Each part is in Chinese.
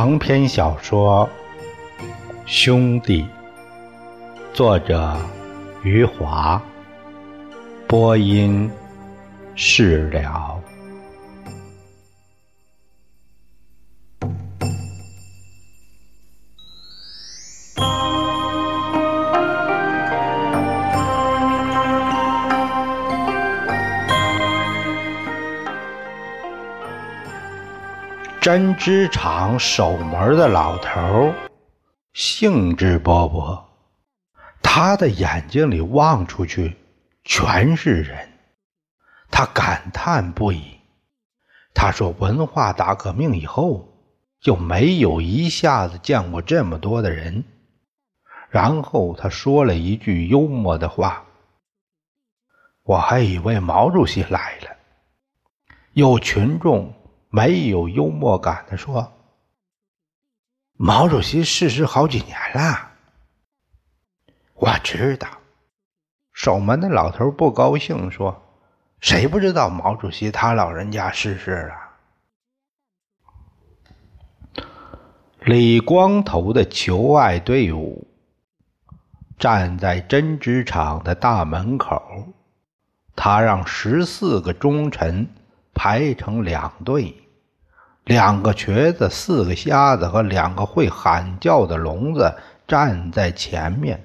长篇小说《兄弟》，作者余华，播音释了。针织厂守门的老头兴致勃勃，他的眼睛里望出去全是人，他感叹不已。他说：“文化大革命以后，就没有一下子见过这么多的人。”然后他说了一句幽默的话：“我还以为毛主席来了。”有群众。没有幽默感的说：“毛主席逝世好几年了。”我知道，守门的老头不高兴说：“谁不知道毛主席他老人家逝世了？”李光头的求爱队伍站在针织厂的大门口，他让十四个忠臣。排成两队，两个瘸子、四个瞎子和两个会喊叫的聋子站在前面，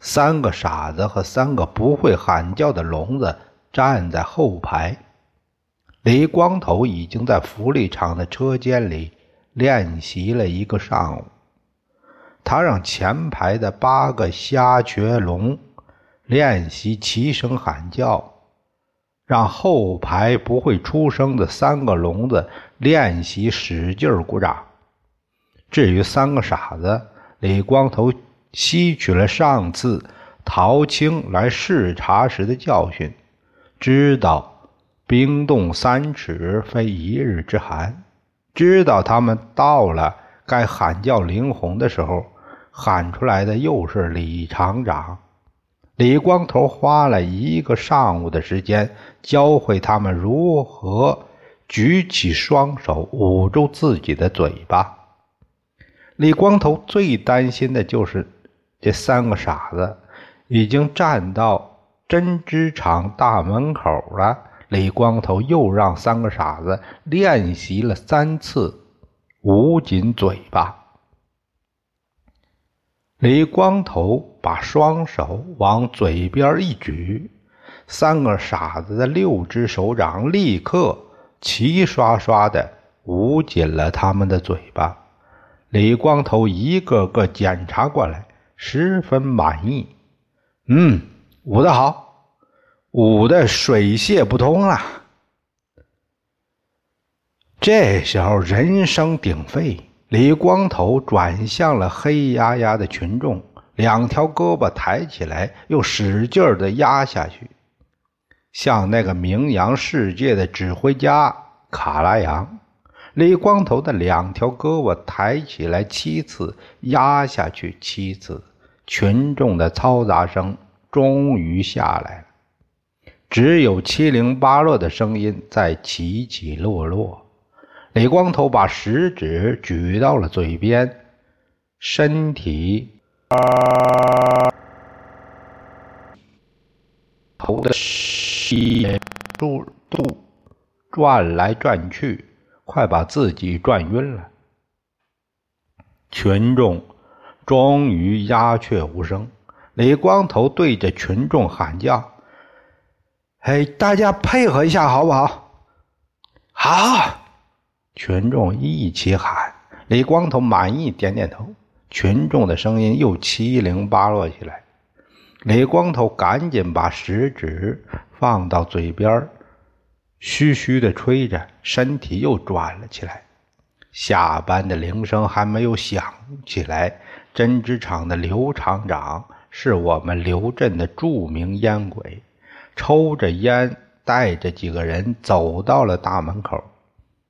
三个傻子和三个不会喊叫的聋子站在后排。李光头已经在福利厂的车间里练习了一个上午，他让前排的八个瞎瘸聋练习齐声喊叫。让后排不会出声的三个聋子练习使劲鼓掌。至于三个傻子，李光头吸取了上次陶青来视察时的教训，知道冰冻三尺非一日之寒，知道他们到了该喊叫林红的时候，喊出来的又是李厂长。李光头花了一个上午的时间，教会他们如何举起双手捂住自己的嘴巴。李光头最担心的就是这三个傻子，已经站到针织厂大门口了。李光头又让三个傻子练习了三次捂紧嘴巴。李光头把双手往嘴边一举，三个傻子的六只手掌立刻齐刷刷的捂紧了他们的嘴巴。李光头一个个检查过来，十分满意。嗯，捂得好，捂得水泄不通了。这时候人声鼎沸。李光头转向了黑压压的群众，两条胳膊抬起来，又使劲儿的压下去，像那个名扬世界的指挥家卡拉扬。李光头的两条胳膊抬起来七次，压下去七次，群众的嘈杂声终于下来了，只有七零八落的声音在起起落落。李光头把食指举到了嘴边，身体头的吸住度转来转去，快把自己转晕了。群众终于鸦雀无声。李光头对着群众喊叫：“哎，大家配合一下，好不好？好。”群众一起喊，李光头满意点点头。群众的声音又七零八落起来。李光头赶紧把食指放到嘴边，嘘嘘的吹着，身体又转了起来。下班的铃声还没有响起来，针织厂的刘厂长是我们刘镇的著名烟鬼，抽着烟，带着几个人走到了大门口。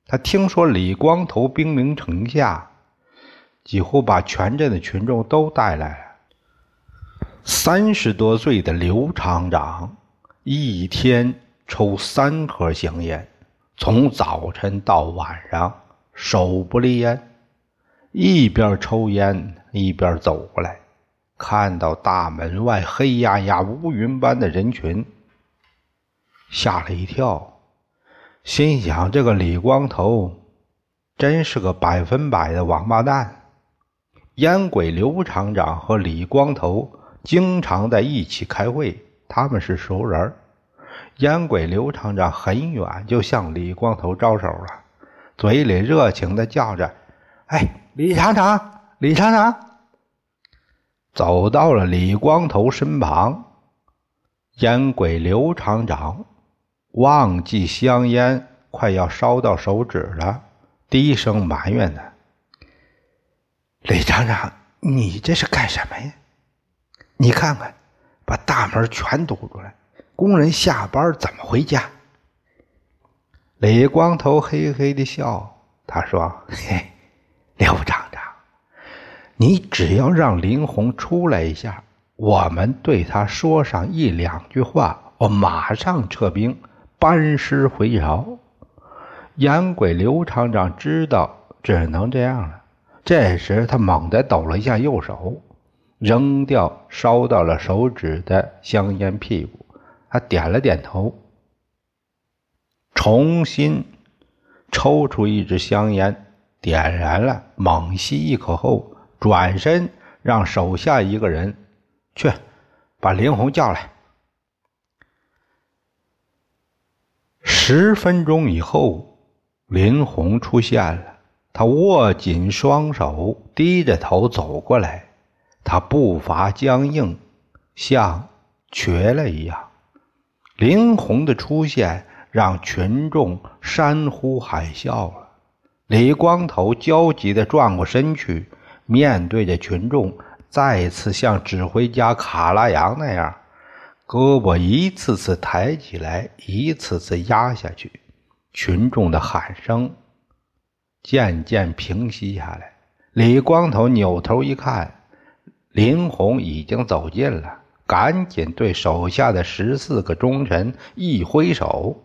他听说李光头兵临城下，几乎把全镇的群众都带来了。三十多岁的刘厂长一天抽三盒香烟，从早晨到晚上手不离烟。一边抽烟一边走过来，看到大门外黑压压、乌云般的人群，吓了一跳，心想：这个李光头真是个百分百的王八蛋。烟鬼刘厂长和李光头经常在一起开会，他们是熟人。烟鬼刘厂长很远就向李光头招手了，嘴里热情的叫着：“哎。”李厂长，李厂长走到了李光头身旁。烟鬼刘厂长忘记香烟快要烧到手指了，低声埋怨呢：“李厂长，你这是干什么呀？你看看，把大门全堵住了，工人下班怎么回家？”李光头嘿嘿的笑，他说：“嘿。”刘厂长，你只要让林红出来一下，我们对他说上一两句话，我马上撤兵，班师回朝。烟鬼刘厂长知道只能这样了。这时，他猛地抖了一下右手，扔掉烧到了手指的香烟屁股，他点了点头，重新抽出一支香烟。点燃了，猛吸一口后，转身让手下一个人去把林红叫来。十分钟以后，林红出现了，他握紧双手，低着头走过来，他步伐僵硬，像瘸了一样。林红的出现让群众山呼海啸了。李光头焦急地转过身去，面对着群众，再次像指挥家卡拉扬那样，胳膊一次次抬起来，一次次压下去。群众的喊声渐渐平息下来。李光头扭头一看，林红已经走近了，赶紧对手下的十四个忠臣一挥手，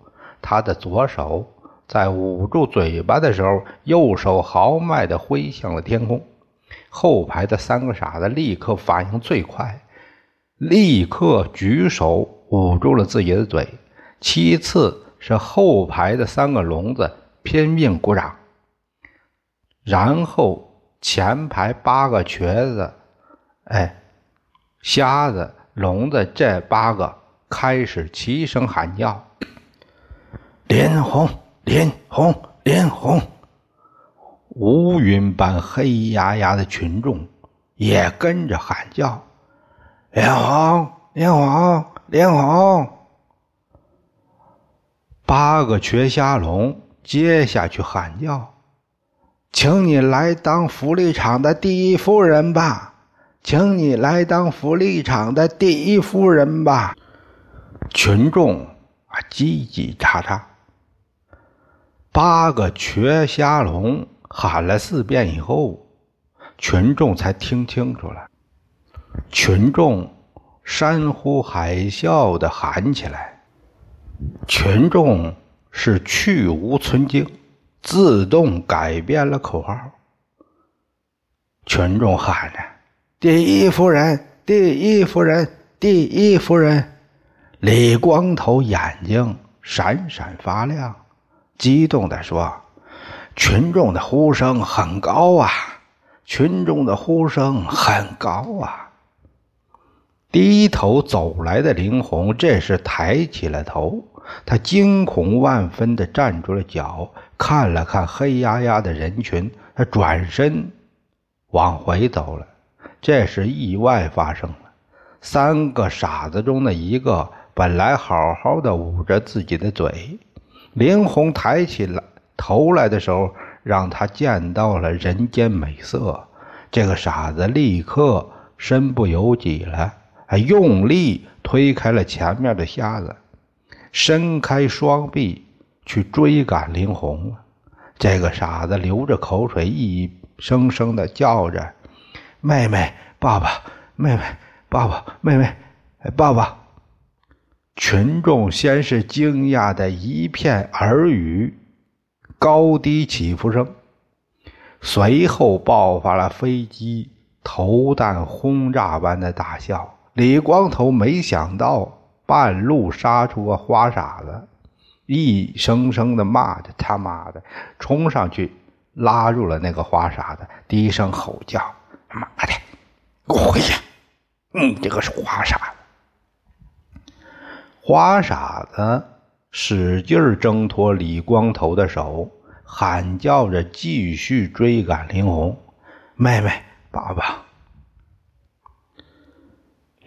他的左手。在捂住嘴巴的时候，右手豪迈地挥向了天空。后排的三个傻子立刻反应最快，立刻举手捂住了自己的嘴。其次是后排的三个聋子拼命鼓掌，然后前排八个瘸子、哎瞎子、聋子这八个开始齐声喊叫：“连红。”林红，林红，乌云般黑压压的群众也跟着喊叫：“连红，连红，连红！”八个瘸瞎龙接下去喊叫：“请你来当福利厂的第一夫人吧，请你来当福利厂的第一夫人吧！”群众啊，叽叽喳喳。八个瘸瞎龙喊了四遍以后，群众才听清楚了。群众山呼海啸的喊起来，群众是去无存精，自动改变了口号。群众喊着：“第一夫人，第一夫人，第一夫人！”李光头眼睛闪闪发亮。激动地说：“群众的呼声很高啊！群众的呼声很高啊！”低头走来的林红这时抬起了头，他惊恐万分地站住了脚，看了看黑压压的人群，他转身往回走了。这时意外发生了，三个傻子中的一个本来好好的捂着自己的嘴。林红抬起了头来的时候，让他见到了人间美色。这个傻子立刻身不由己了，还用力推开了前面的瞎子，伸开双臂去追赶林红。这个傻子流着口水，一声声的叫着：“妹妹，爸爸，妹妹，爸爸，妹妹，爸爸。”群众先是惊讶的一片耳语，高低起伏声，随后爆发了飞机投弹轰炸般的大笑。李光头没想到半路杀出个花傻子，一声声的骂着：“他妈的！”冲上去拉住了那个花傻子，低声吼叫：“妈的，给我回去！你这个是花傻子！”花傻子使劲挣脱李光头的手。喊叫着继续追赶林红，妹妹，爸爸。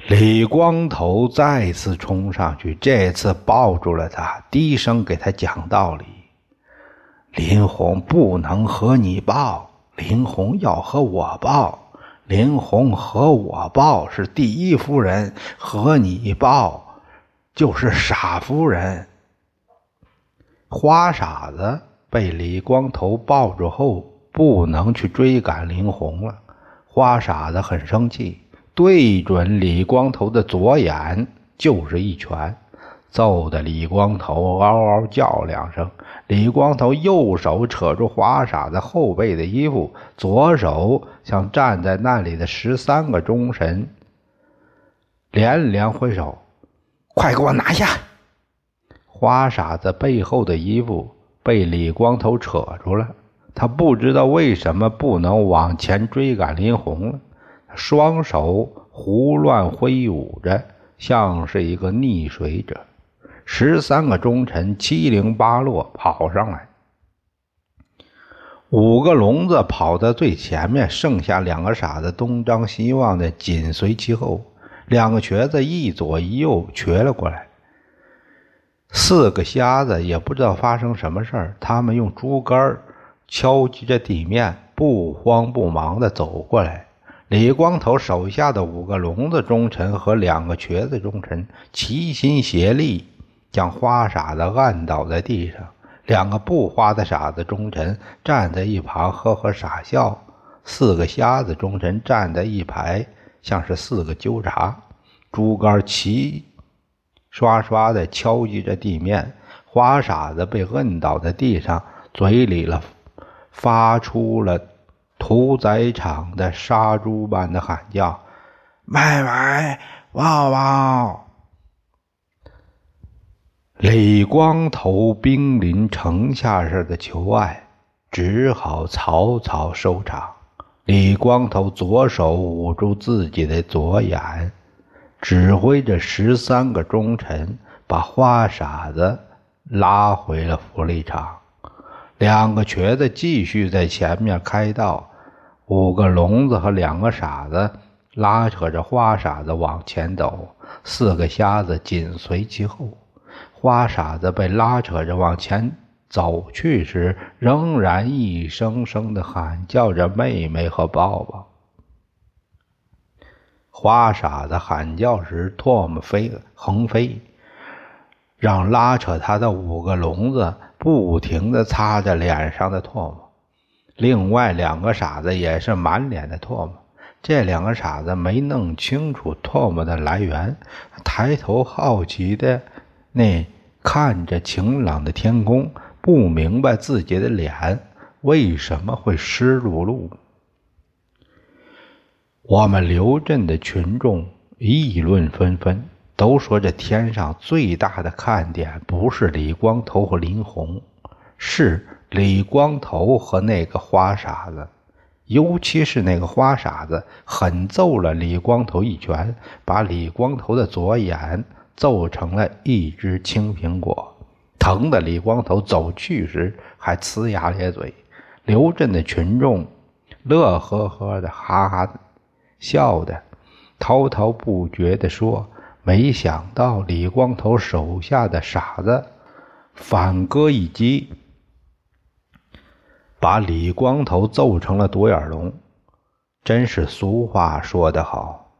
李光头再次冲上去，这次抱住了他，低声给他讲道理：林红不能和你抱，林红要和我抱。林红和我抱是第一夫人，和你抱就是傻夫人。花傻子。被李光头抱住后，不能去追赶林红了。花傻子很生气，对准李光头的左眼就是一拳，揍得李光头嗷嗷叫两声。李光头右手扯住花傻子后背的衣服，左手向站在那里的十三个忠臣连连挥手：“快给我拿下！”花傻子背后的衣服。被李光头扯住了，他不知道为什么不能往前追赶林红了，双手胡乱挥舞着，像是一个溺水者。十三个忠臣七零八落跑上来，五个聋子跑在最前面，剩下两个傻子东张西望的紧随其后，两个瘸子一左一右瘸了过来。四个瞎子也不知道发生什么事儿，他们用竹竿敲击着地面，不慌不忙地走过来。李光头手下的五个聋子忠臣和两个瘸子忠臣齐心协力，将花傻子按倒在地上。两个不花的傻子忠臣站在一旁呵呵傻笑，四个瞎子忠臣站在一排，像是四个纠察。竹竿齐。刷刷的敲击着地面，花傻子被摁倒在地上，嘴里了发出了屠宰场的杀猪般的喊叫：“妹妹，抱抱！”李光头兵临城下似的求爱，只好草草收场。李光头左手捂住自己的左眼。指挥着十三个忠臣，把花傻子拉回了福利场。两个瘸子继续在前面开道，五个聋子和两个傻子拉扯着花傻子往前走，四个瞎子紧随其后。花傻子被拉扯着往前走去时，仍然一声声的喊叫着“妹妹”和“抱抱”。花傻子喊叫时，唾沫飞横飞，让拉扯他的五个聋子不停地擦着脸上的唾沫。另外两个傻子也是满脸的唾沫。这两个傻子没弄清楚唾沫的来源，抬头好奇的那看着晴朗的天空，不明白自己的脸为什么会湿漉漉。我们刘镇的群众议论纷纷，都说这天上最大的看点不是李光头和林红，是李光头和那个花傻子，尤其是那个花傻子狠揍了李光头一拳，把李光头的左眼揍成了一只青苹果，疼的李光头走去时还呲牙咧嘴。刘镇的群众乐呵呵的，哈哈。笑的滔滔不绝地说：“没想到李光头手下的傻子反戈一击，把李光头揍成了独眼龙。真是俗话说得好，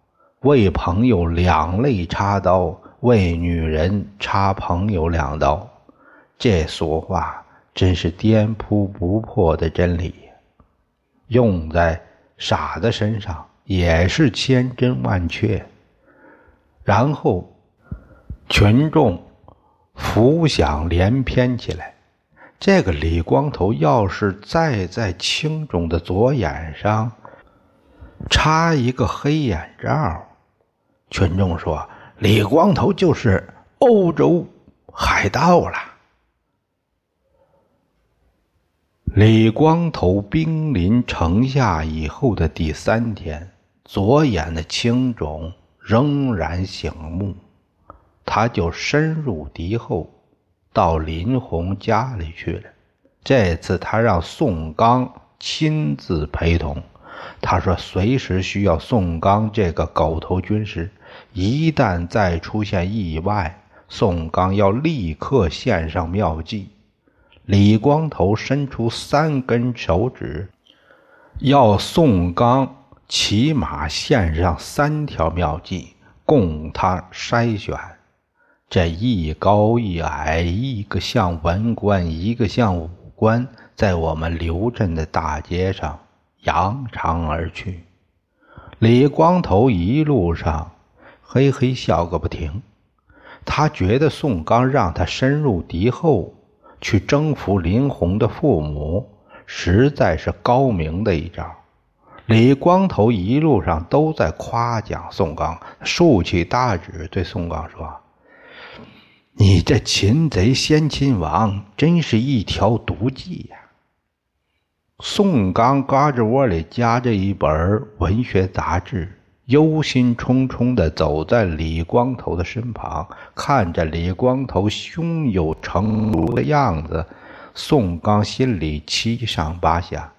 为朋友两肋插刀，为女人插朋友两刀。这俗话真是颠扑不破的真理，用在傻子身上。”也是千真万确。然后，群众浮想联翩起来。这个李光头要是再在青中的左眼上插一个黑眼罩，群众说李光头就是欧洲海盗了。李光头兵临城下以后的第三天，左眼的青肿仍然醒目，他就深入敌后。到林红家里去了。这次他让宋刚亲自陪同。他说：“随时需要宋刚这个狗头军师，一旦再出现意外，宋刚要立刻献上妙计。”李光头伸出三根手指，要宋刚起码献上三条妙计，供他筛选。这一高一矮，一个像文官，一个像武官，在我们刘镇的大街上扬长而去。李光头一路上嘿嘿笑个不停，他觉得宋刚让他深入敌后去征服林红的父母，实在是高明的一招。李光头一路上都在夸奖宋刚，竖起大指对宋刚说。你这擒贼先擒王，真是一条毒计呀！宋刚胳肢窝里夹着一本文学杂志，忧心忡忡地走在李光头的身旁，看着李光头胸有成竹的样子，宋刚心里七上八下。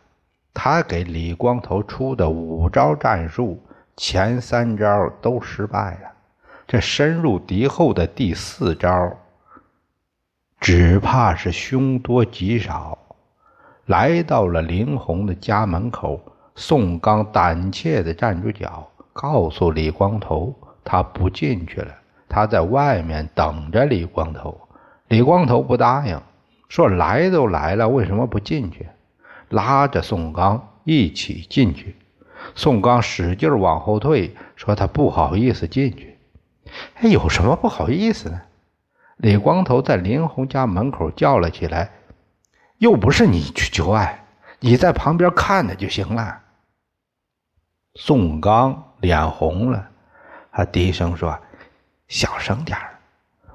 他给李光头出的五招战术，前三招都失败了。这深入敌后的第四招，只怕是凶多吉少。来到了林红的家门口，宋刚胆怯地站住脚，告诉李光头，他不进去了，他在外面等着李光头。李光头不答应，说：“来都来了，为什么不进去？”拉着宋刚一起进去。宋刚使劲往后退，说：“他不好意思进去。”哎，有什么不好意思呢？李光头在林红家门口叫了起来：“又不是你去求爱，你在旁边看着就行了。”宋刚脸红了，他低声说：“小声点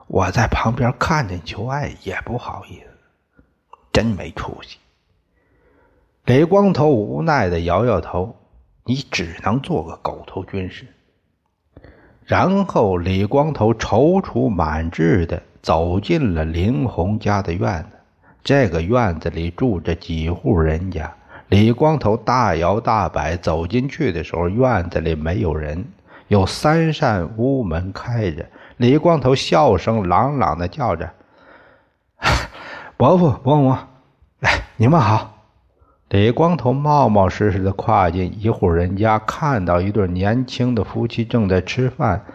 我在旁边看着求爱也不好意思，真没出息。”李光头无奈的摇摇头：“你只能做个狗头军师。”然后，李光头踌躇满志地走进了林红家的院子。这个院子里住着几户人家。李光头大摇大摆走进去的时候，院子里没有人，有三扇屋门开着。李光头笑声朗朗地叫着：“ 伯父、伯母，来，你们好。”李光头冒冒失失的跨进一户人家，看到一对年轻的夫妻正在吃饭。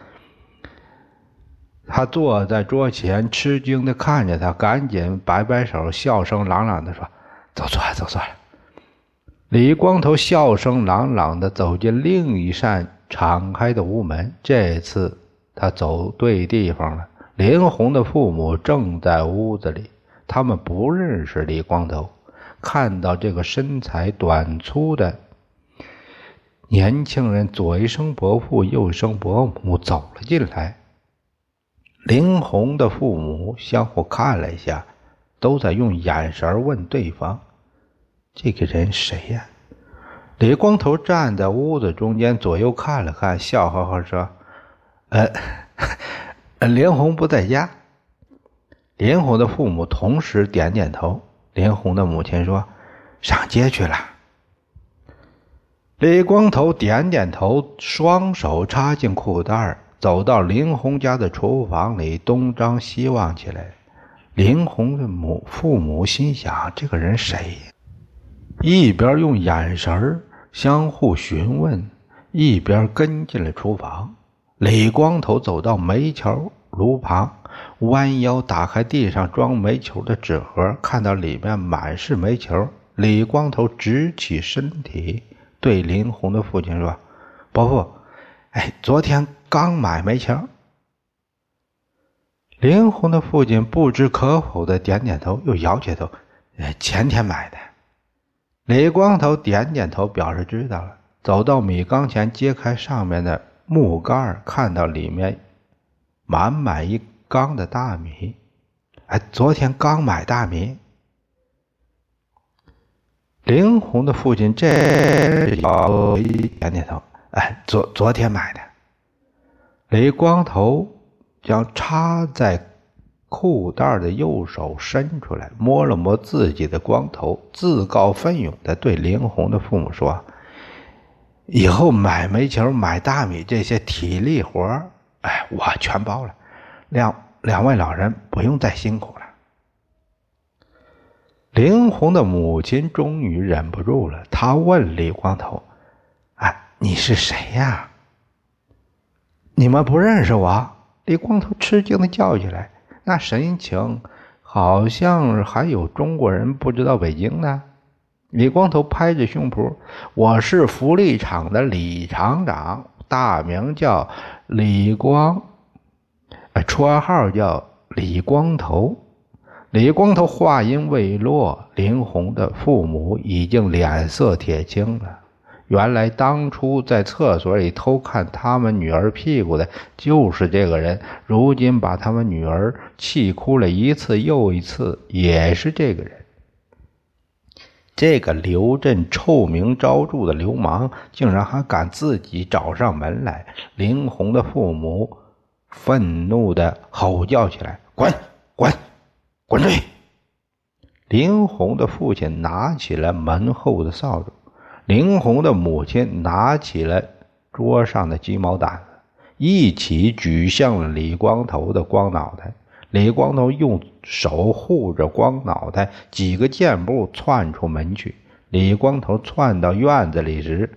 他坐在桌前，吃惊的看着他，赶紧摆摆手，笑声朗朗的说：“走错了，走错了。”李光头笑声朗朗的走进另一扇敞开的屋门。这次他走对地方了。林红的父母正在屋子里，他们不认识李光头。看到这个身材短粗的年轻人，左一声伯父，右一声伯母走了进来。林红的父母相互看了一下，都在用眼神问对方：“这个人谁呀？”李光头站在屋子中间，左右看了看，笑呵呵说：“呃，林红不在家。”林红的父母同时点点头。林红的母亲说：“上街去了。”李光头点点头，双手插进裤袋，走到林红家的厨房里，东张西望起来。林红的母父母心想：“这个人谁？”一边用眼神相互询问，一边跟进了厨房。李光头走到煤球炉旁。弯腰打开地上装煤球的纸盒，看到里面满是煤球。李光头直起身体，对林红的父亲说：“伯父，哎，昨天刚买煤球。”林红的父亲不知可否的点点头，又摇起头：“呃，前天买的。李光头点点头，表示知道了。走到米缸前，揭开上面的木盖，看到里面满满一缸的大米。哎，昨天刚买大米。林红的父亲这点点头，哎，昨昨天买的。雷光头将插在裤袋的右手伸出来，摸了摸自己的光头，自告奋勇的对林红的父母说。以后买煤球、买大米这些体力活哎，我全包了。两两位老人不用再辛苦了。林红的母亲终于忍不住了，她问李光头：“哎，你是谁呀？你们不认识我？”李光头吃惊的叫起来，那神情好像还有中国人不知道北京呢。李光头拍着胸脯：“我是福利厂的李厂长，大名叫李光，绰号叫李光头。”李光头话音未落，林红的父母已经脸色铁青了。原来当初在厕所里偷看他们女儿屁股的就是这个人，如今把他们女儿气哭了一次又一次，也是这个人。这个刘镇臭名昭著的流氓，竟然还敢自己找上门来！林红的父母愤怒的吼叫起来：“滚，滚，滚出去！”林红的父亲拿起了门后的扫帚，林红的母亲拿起了桌上的鸡毛掸子，一起举向了李光头的光脑袋。李光头用手护着光脑袋，几个箭步窜出门去。李光头窜到院子里时，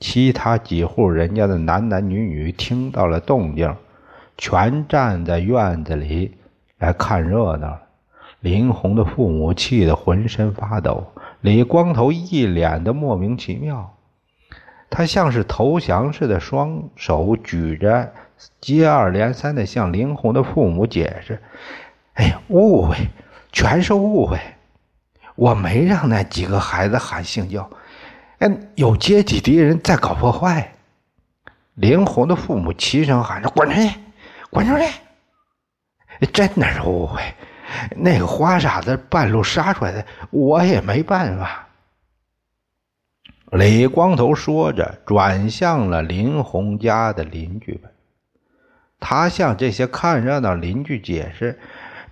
其他几户人家的男男女女听到了动静，全站在院子里来看热闹。林红的父母气得浑身发抖，李光头一脸的莫名其妙，他像是投降似的，双手举着。接二连三的向林红的父母解释：“哎呀，误会，全是误会，我没让那几个孩子喊性交，哎，有阶级敌人在搞破坏。”林红的父母齐声喊着：“滚出去，滚出去！”真的是误会，那个花傻子半路杀出来的，我也没办法。李光头说着，转向了林红家的邻居们。他向这些看热闹邻居解释：“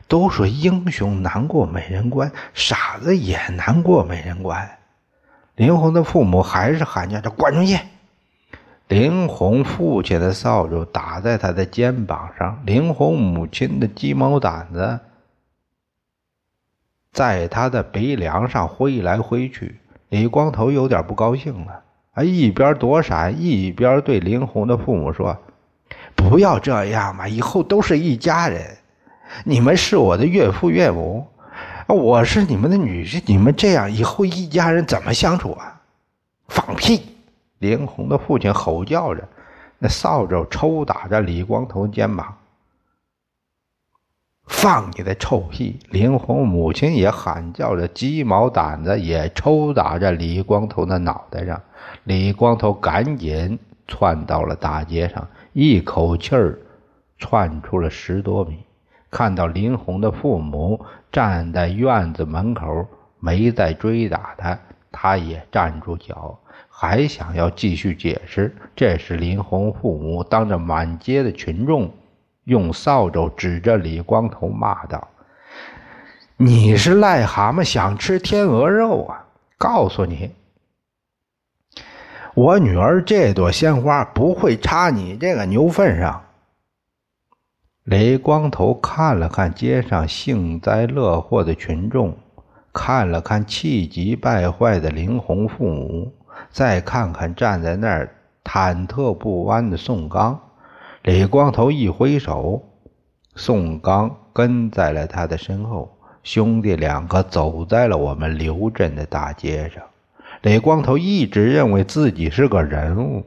都说英雄难过美人关，傻子也难过美人关。”林红的父母还是喊叫着：“滚出去！”林红父亲的扫帚打在他的肩膀上，林红母亲的鸡毛掸子在他的鼻梁上挥来挥去。李光头有点不高兴了，啊，一边躲闪，一边对林红的父母说。不要这样嘛！以后都是一家人，你们是我的岳父岳母，我是你们的女婿，你们这样以后一家人怎么相处啊？放屁！林红的父亲吼叫着，那扫帚抽打着李光头肩膀。放你的臭屁！林红母亲也喊叫着，鸡毛掸子也抽打着李光头的脑袋上。李光头赶紧窜到了大街上。一口气儿窜出了十多米，看到林红的父母站在院子门口，没再追打他，他也站住脚，还想要继续解释。这时，林红父母当着满街的群众，用扫帚指着李光头骂道：“你是癞蛤蟆想吃天鹅肉啊！告诉你！”我女儿这朵鲜花不会插你这个牛粪上。雷光头看了看街上幸灾乐祸的群众，看了看气急败坏的林红父母，再看看站在那儿忐忑不安的宋刚。李光头一挥手，宋刚跟在了他的身后，兄弟两个走在了我们刘镇的大街上。李光头一直认为自己是个人物，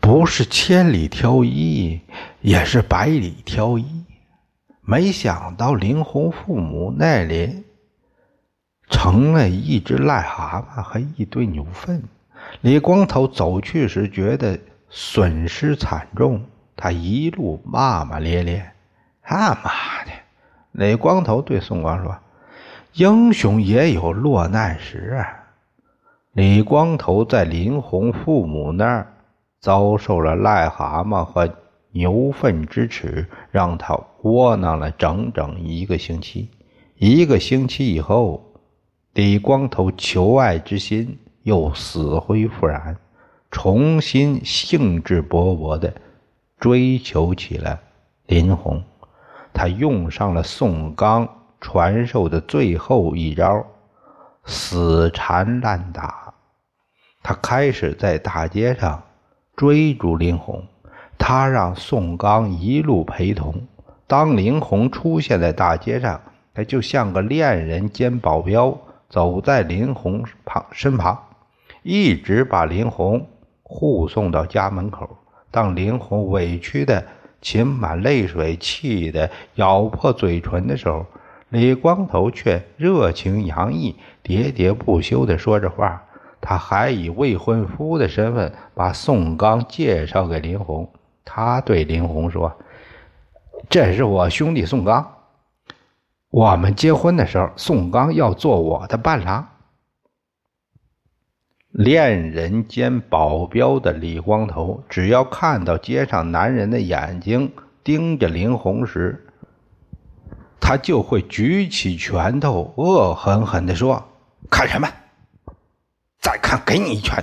不是千里挑一，也是百里挑一。没想到林红父母那里成了一只癞蛤蟆和一堆牛粪。李光头走去时觉得损失惨重，他一路骂骂咧咧：“他妈的！”李光头对宋光说：“英雄也有落难时啊。”李光头在林红父母那儿遭受了癞蛤蟆和牛粪之耻，让他窝囊了整整一个星期。一个星期以后，李光头求爱之心又死灰复燃，重新兴致勃勃地追求起了林红。他用上了宋刚传授的最后一招——死缠烂打。他开始在大街上追逐林红，他让宋刚一路陪同。当林红出现在大街上，他就像个恋人兼保镖，走在林红旁身旁，一直把林红护送到家门口。当林红委屈的噙满泪水，气得咬破嘴唇的时候，李光头却热情洋溢、喋喋不休地说着话。他还以未婚夫的身份把宋刚介绍给林红。他对林红说：“这是我兄弟宋刚，我们结婚的时候，宋刚要做我的伴郎。”恋人兼保镖的李光头，只要看到街上男人的眼睛盯着林红时，他就会举起拳头，恶狠狠地说：“看什么？”再看，给你一拳！